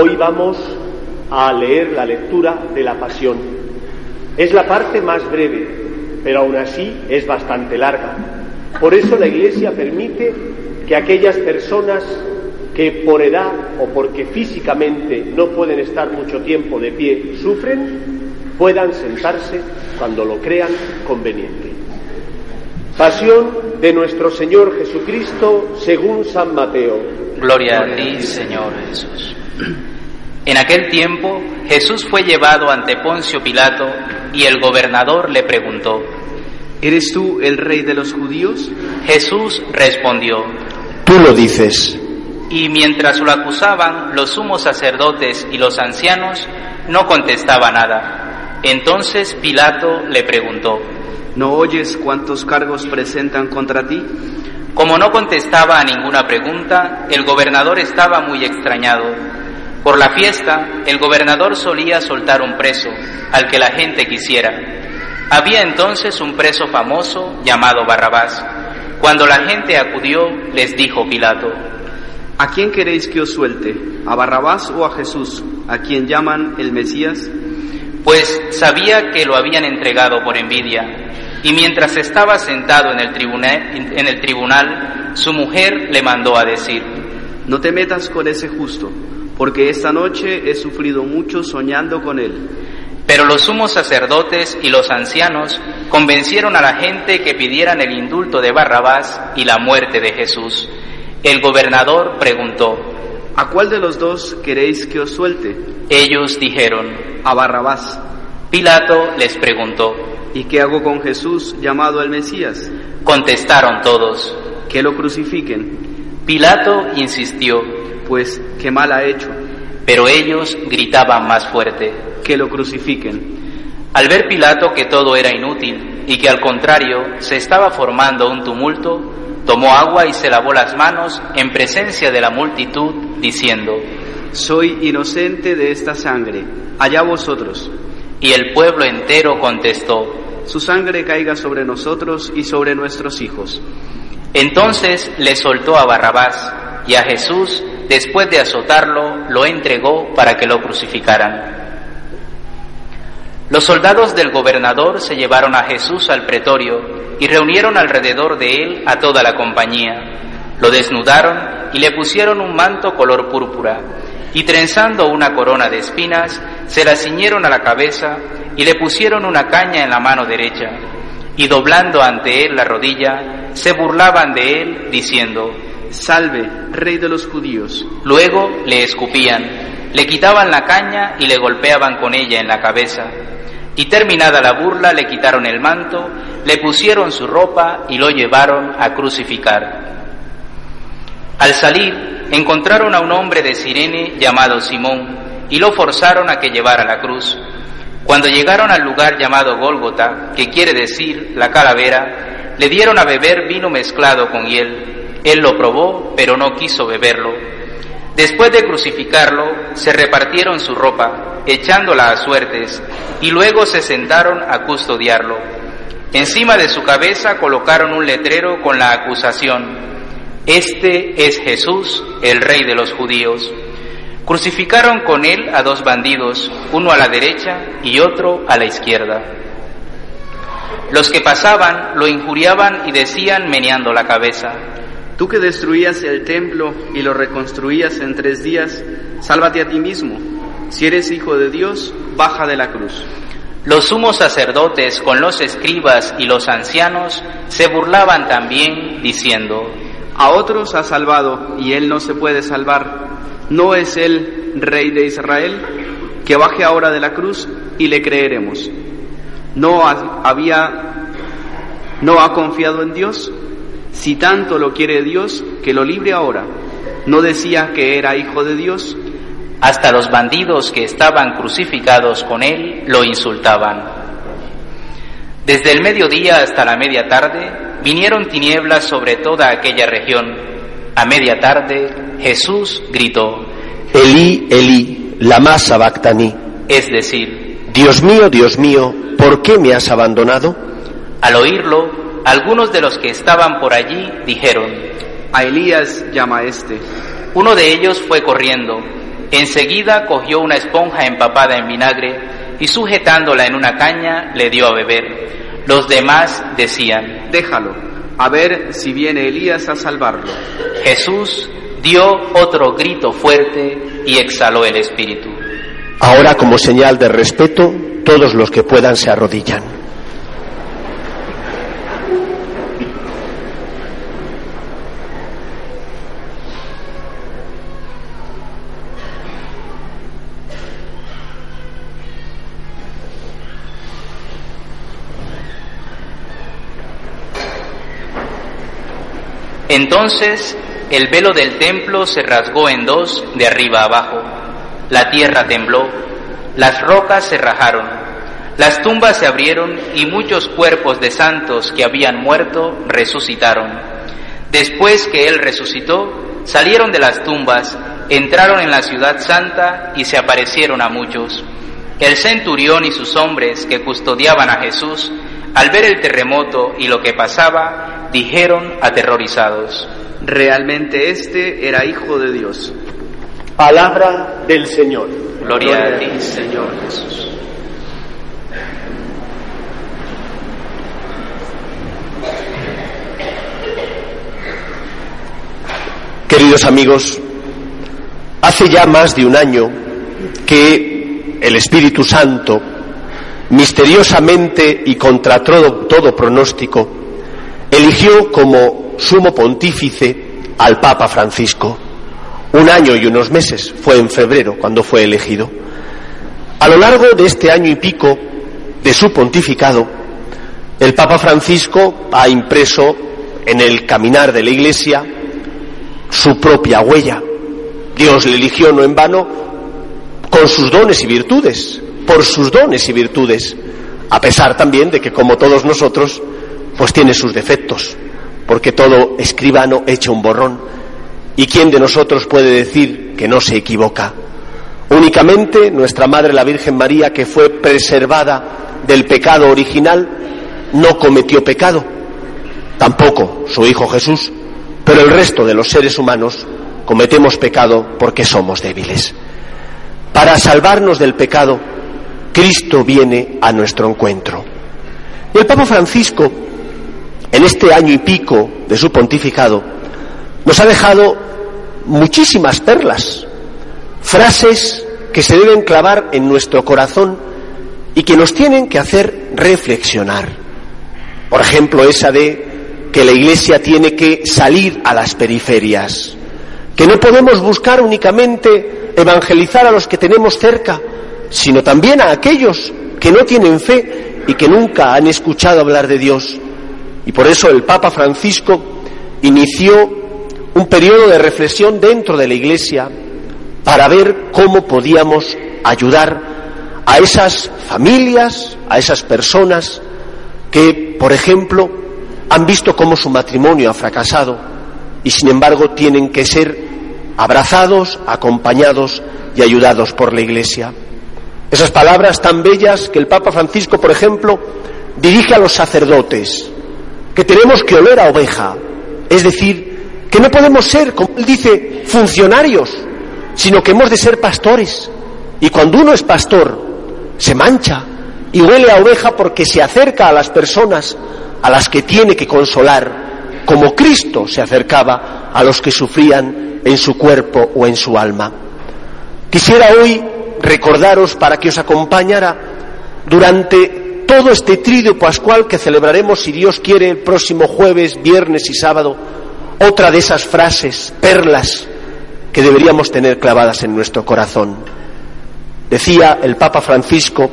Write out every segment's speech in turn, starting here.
Hoy vamos a leer la lectura de la Pasión. Es la parte más breve, pero aún así es bastante larga. Por eso la Iglesia permite que aquellas personas que por edad o porque físicamente no pueden estar mucho tiempo de pie sufren, puedan sentarse cuando lo crean conveniente. Pasión de nuestro Señor Jesucristo según San Mateo. Gloria a ti, Señor Jesús. En aquel tiempo Jesús fue llevado ante Poncio Pilato y el gobernador le preguntó, ¿Eres tú el rey de los judíos? Jesús respondió, Tú lo dices. Y mientras lo acusaban, los sumos sacerdotes y los ancianos no contestaba nada. Entonces Pilato le preguntó, ¿No oyes cuántos cargos presentan contra ti? Como no contestaba a ninguna pregunta, el gobernador estaba muy extrañado. Por la fiesta, el gobernador solía soltar un preso, al que la gente quisiera. Había entonces un preso famoso llamado Barrabás. Cuando la gente acudió, les dijo Pilato, ¿A quién queréis que os suelte? ¿A Barrabás o a Jesús, a quien llaman el Mesías? Pues sabía que lo habían entregado por envidia. Y mientras estaba sentado en el, tribunal, en el tribunal, su mujer le mandó a decir, No te metas con ese justo, porque esta noche he sufrido mucho soñando con él. Pero los sumos sacerdotes y los ancianos convencieron a la gente que pidieran el indulto de Barrabás y la muerte de Jesús. El gobernador preguntó, ¿A cuál de los dos queréis que os suelte? Ellos dijeron, A Barrabás. Pilato les preguntó, ¿Y qué hago con Jesús llamado el Mesías? Contestaron todos. Que lo crucifiquen. Pilato insistió, pues qué mal ha hecho. Pero ellos gritaban más fuerte, que lo crucifiquen. Al ver Pilato que todo era inútil y que al contrario se estaba formando un tumulto, tomó agua y se lavó las manos en presencia de la multitud, diciendo, Soy inocente de esta sangre, allá vosotros. Y el pueblo entero contestó, Su sangre caiga sobre nosotros y sobre nuestros hijos. Entonces le soltó a Barrabás y a Jesús, después de azotarlo, lo entregó para que lo crucificaran. Los soldados del gobernador se llevaron a Jesús al pretorio y reunieron alrededor de él a toda la compañía. Lo desnudaron y le pusieron un manto color púrpura y trenzando una corona de espinas, se la ciñeron a la cabeza y le pusieron una caña en la mano derecha. Y doblando ante él la rodilla, se burlaban de él, diciendo, Salve, rey de los judíos. Luego le escupían, le quitaban la caña y le golpeaban con ella en la cabeza. Y terminada la burla, le quitaron el manto, le pusieron su ropa y lo llevaron a crucificar. Al salir, encontraron a un hombre de Sirene llamado Simón y lo forzaron a que llevara la cruz. Cuando llegaron al lugar llamado Gólgota, que quiere decir la calavera, le dieron a beber vino mezclado con hiel. Él lo probó, pero no quiso beberlo. Después de crucificarlo, se repartieron su ropa, echándola a suertes, y luego se sentaron a custodiarlo. Encima de su cabeza colocaron un letrero con la acusación, Este es Jesús, el rey de los judíos. Crucificaron con él a dos bandidos, uno a la derecha y otro a la izquierda. Los que pasaban lo injuriaban y decían meneando la cabeza, Tú que destruías el templo y lo reconstruías en tres días, sálvate a ti mismo. Si eres hijo de Dios, baja de la cruz. Los sumos sacerdotes con los escribas y los ancianos se burlaban también, diciendo, A otros ha salvado y él no se puede salvar. ¿No es él rey de Israel? Que baje ahora de la cruz y le creeremos. ¿No ha- había, no ha confiado en Dios? Si tanto lo quiere Dios, que lo libre ahora. ¿No decía que era hijo de Dios? Hasta los bandidos que estaban crucificados con él lo insultaban. Desde el mediodía hasta la media tarde vinieron tinieblas sobre toda aquella región. A media tarde Jesús gritó, Elí, Elí, lama sabactani. es decir, Dios mío, Dios mío, ¿por qué me has abandonado? al oírlo, algunos de los que estaban por allí dijeron, A Elías llama este. Uno de ellos fue corriendo, Enseguida cogió una esponja empapada en vinagre y sujetándola en una caña le dio a beber. Los demás decían, Déjalo, a ver si viene Elías a salvarlo. Jesús dio otro grito fuerte y exhaló el espíritu. Ahora, como señal de respeto, todos los que puedan se arrodillan. Entonces el velo del templo se rasgó en dos de arriba abajo, la tierra tembló, las rocas se rajaron, las tumbas se abrieron y muchos cuerpos de santos que habían muerto resucitaron. Después que Él resucitó, salieron de las tumbas, entraron en la ciudad santa y se aparecieron a muchos. El centurión y sus hombres que custodiaban a Jesús, al ver el terremoto y lo que pasaba, dijeron aterrorizados, Realmente este era hijo de Dios. Palabra del Señor. Gloria a ti, Señor Jesús. Queridos amigos, hace ya más de un año que el Espíritu Santo, misteriosamente y contra todo, todo pronóstico, eligió como sumo pontífice al Papa Francisco. Un año y unos meses, fue en febrero cuando fue elegido. A lo largo de este año y pico de su pontificado, el Papa Francisco ha impreso en el caminar de la Iglesia su propia huella. Dios le eligió no en vano con sus dones y virtudes, por sus dones y virtudes, a pesar también de que como todos nosotros, pues tiene sus defectos, porque todo escribano echa un borrón. ¿Y quién de nosotros puede decir que no se equivoca? Únicamente nuestra Madre la Virgen María, que fue preservada del pecado original, no cometió pecado. Tampoco su Hijo Jesús, pero el resto de los seres humanos cometemos pecado porque somos débiles. Para salvarnos del pecado, Cristo viene a nuestro encuentro. El Papa Francisco, en este año y pico de su pontificado, nos ha dejado muchísimas perlas, frases que se deben clavar en nuestro corazón y que nos tienen que hacer reflexionar. Por ejemplo, esa de que la Iglesia tiene que salir a las periferias, que no podemos buscar únicamente evangelizar a los que tenemos cerca, sino también a aquellos que no tienen fe y que nunca han escuchado hablar de Dios. Y por eso el Papa Francisco inició un periodo de reflexión dentro de la Iglesia para ver cómo podíamos ayudar a esas familias, a esas personas que, por ejemplo, han visto cómo su matrimonio ha fracasado y sin embargo tienen que ser abrazados, acompañados y ayudados por la Iglesia. Esas palabras tan bellas que el Papa Francisco, por ejemplo, dirige a los sacerdotes, que tenemos que oler a oveja, es decir, que no podemos ser, como él dice, funcionarios, sino que hemos de ser pastores. Y cuando uno es pastor, se mancha y huele a oveja porque se acerca a las personas a las que tiene que consolar, como Cristo se acercaba a los que sufrían en su cuerpo o en su alma. Quisiera hoy recordaros para que os acompañara durante todo este tridio pascual que celebraremos, si Dios quiere, el próximo jueves, viernes y sábado, otra de esas frases, perlas, que deberíamos tener clavadas en nuestro corazón. Decía el Papa Francisco,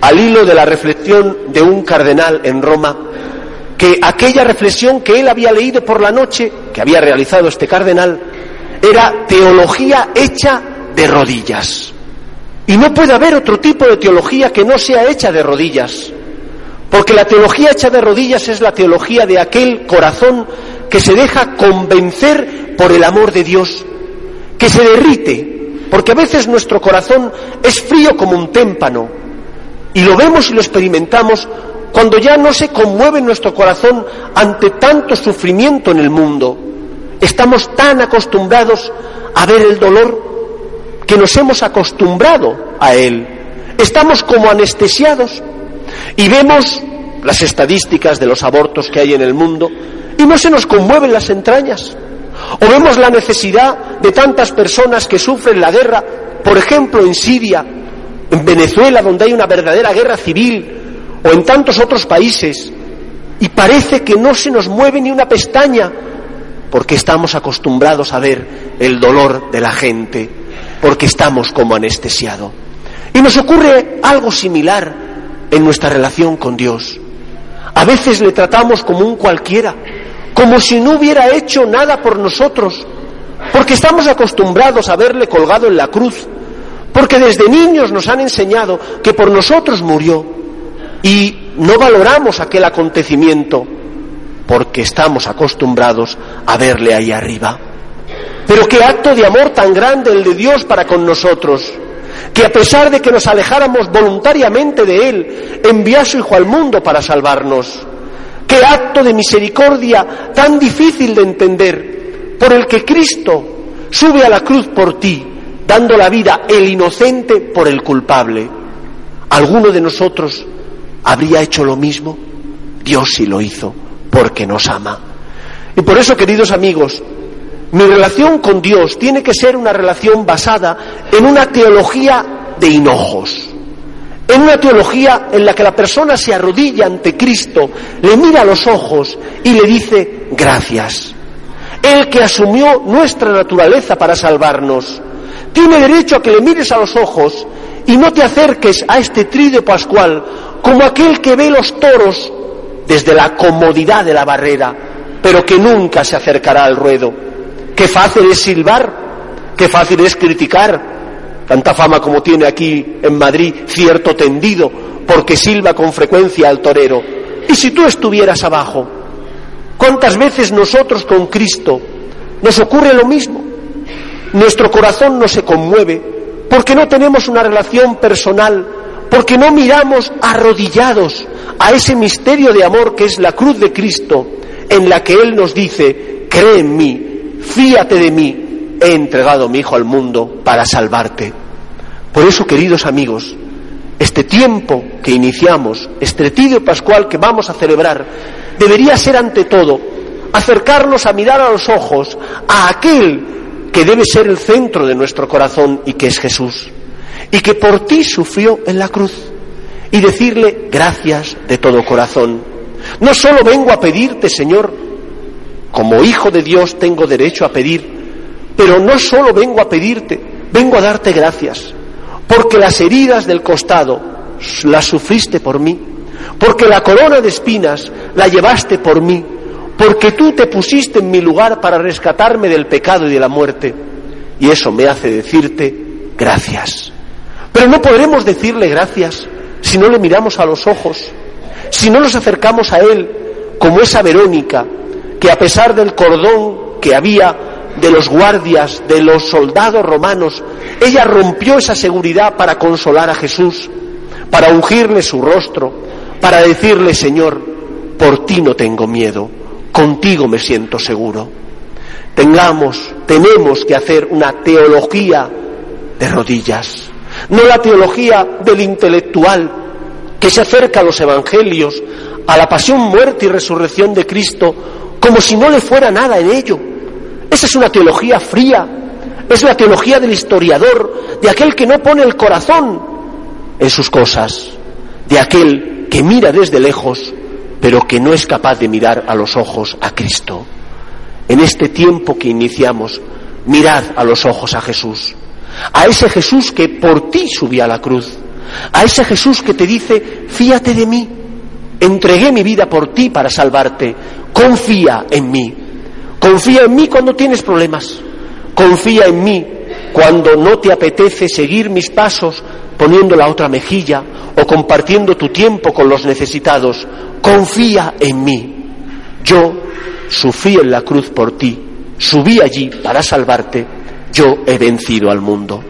al hilo de la reflexión de un cardenal en Roma, que aquella reflexión que él había leído por la noche, que había realizado este cardenal, era teología hecha de rodillas. Y no puede haber otro tipo de teología que no sea hecha de rodillas. Porque la teología hecha de rodillas es la teología de aquel corazón que se deja convencer por el amor de Dios, que se derrite, porque a veces nuestro corazón es frío como un témpano, y lo vemos y lo experimentamos cuando ya no se conmueve nuestro corazón ante tanto sufrimiento en el mundo. Estamos tan acostumbrados a ver el dolor que nos hemos acostumbrado a él. Estamos como anestesiados y vemos las estadísticas de los abortos que hay en el mundo y no se nos conmueven las entrañas. O vemos la necesidad de tantas personas que sufren la guerra, por ejemplo en Siria, en Venezuela, donde hay una verdadera guerra civil, o en tantos otros países, y parece que no se nos mueve ni una pestaña, porque estamos acostumbrados a ver el dolor de la gente, porque estamos como anestesiados. Y nos ocurre algo similar en nuestra relación con Dios. A veces le tratamos como un cualquiera, como si no hubiera hecho nada por nosotros, porque estamos acostumbrados a verle colgado en la cruz, porque desde niños nos han enseñado que por nosotros murió y no valoramos aquel acontecimiento porque estamos acostumbrados a verle ahí arriba. Pero qué acto de amor tan grande el de Dios para con nosotros, que a pesar de que nos alejáramos voluntariamente de Él, envió a su Hijo al mundo para salvarnos. Qué acto de misericordia tan difícil de entender, por el que Cristo sube a la cruz por ti, dando la vida el inocente por el culpable. ¿Alguno de nosotros habría hecho lo mismo? Dios sí lo hizo, porque nos ama. Y por eso, queridos amigos, mi relación con Dios tiene que ser una relación basada en una teología de hinojos en una teología en la que la persona se arrodilla ante Cristo, le mira a los ojos y le dice gracias. El que asumió nuestra naturaleza para salvarnos, tiene derecho a que le mires a los ojos y no te acerques a este trido pascual como aquel que ve los toros desde la comodidad de la barrera, pero que nunca se acercará al ruedo. Qué fácil es silbar, qué fácil es criticar, tanta fama como tiene aquí en Madrid, cierto tendido, porque silba con frecuencia al torero. ¿Y si tú estuvieras abajo? ¿Cuántas veces nosotros con Cristo nos ocurre lo mismo? Nuestro corazón no se conmueve porque no tenemos una relación personal, porque no miramos arrodillados a ese misterio de amor que es la cruz de Cristo, en la que Él nos dice, cree en mí, fíate de mí, he entregado mi Hijo al mundo para salvarte. Por eso, queridos amigos, este tiempo que iniciamos, este retiro pascual que vamos a celebrar, debería ser ante todo acercarnos a mirar a los ojos a aquel que debe ser el centro de nuestro corazón y que es Jesús, y que por ti sufrió en la cruz, y decirle gracias de todo corazón. No solo vengo a pedirte, Señor, como hijo de Dios tengo derecho a pedir, pero no solo vengo a pedirte, vengo a darte gracias, porque las heridas del costado las sufriste por mí, porque la corona de espinas la llevaste por mí, porque tú te pusiste en mi lugar para rescatarme del pecado y de la muerte. Y eso me hace decirte gracias. Pero no podremos decirle gracias si no le miramos a los ojos, si no nos acercamos a Él como esa Verónica, que a pesar del cordón que había de los guardias, de los soldados romanos, ella rompió esa seguridad para consolar a Jesús, para ungirle su rostro, para decirle, Señor, por ti no tengo miedo, contigo me siento seguro. Tengamos, tenemos que hacer una teología de rodillas, no la teología del intelectual que se acerca a los evangelios, a la pasión, muerte y resurrección de Cristo, como si no le fuera nada en ello esa es una teología fría, es la teología del historiador, de aquel que no pone el corazón en sus cosas, de aquel que mira desde lejos, pero que no es capaz de mirar a los ojos a Cristo. En este tiempo que iniciamos, mirad a los ojos a Jesús, a ese Jesús que por ti subió a la cruz, a ese Jesús que te dice, fíate de mí, entregué mi vida por ti para salvarte, confía en mí. Confía en mí cuando tienes problemas. Confía en mí cuando no te apetece seguir mis pasos poniendo la otra mejilla o compartiendo tu tiempo con los necesitados. Confía en mí. Yo sufrí en la cruz por ti, subí allí para salvarte, yo he vencido al mundo.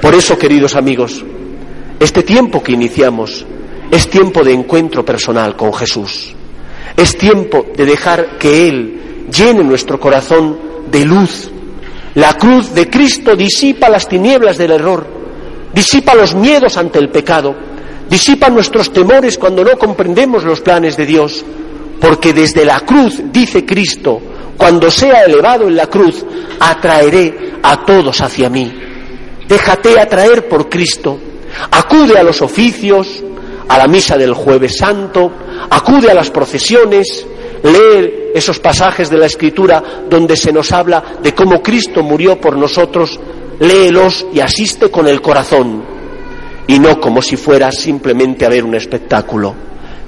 Por eso, queridos amigos, este tiempo que iniciamos es tiempo de encuentro personal con Jesús. Es tiempo de dejar que Él llene nuestro corazón de luz, La cruz de Cristo disipa las tinieblas del error, disipa los miedos ante el pecado, disipa nuestros temores cuando no comprendemos los planes de Dios, porque desde la cruz, dice Cristo, cuando sea elevado en la cruz, atraeré a todos hacia mí. Déjate atraer por Cristo. Acude a los oficios, a la misa del jueves santo, acude a las procesiones, lee esos pasajes de la Escritura donde se nos habla de cómo Cristo murió por nosotros, léelos y asiste con el corazón, y no como si fuera simplemente a ver un espectáculo.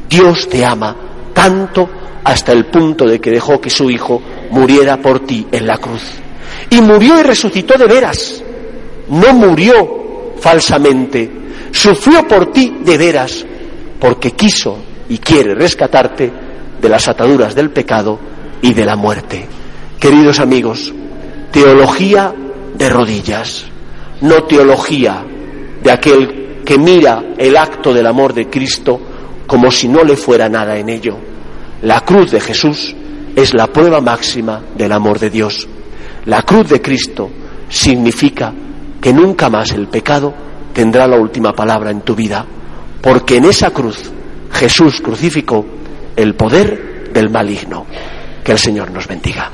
Dios te ama tanto hasta el punto de que dejó que su Hijo muriera por ti en la cruz. Y murió y resucitó de veras. No murió falsamente. Sufrió por ti de veras, porque quiso y quiere rescatarte de las ataduras del pecado y de la muerte. Queridos amigos, teología de rodillas, no teología de aquel que mira el acto del amor de Cristo como si no le fuera nada en ello. La cruz de Jesús es la prueba máxima del amor de Dios. La cruz de Cristo significa que nunca más el pecado tendrá la última palabra en tu vida, porque en esa cruz Jesús crucificó el poder del maligno. Que el Señor nos bendiga.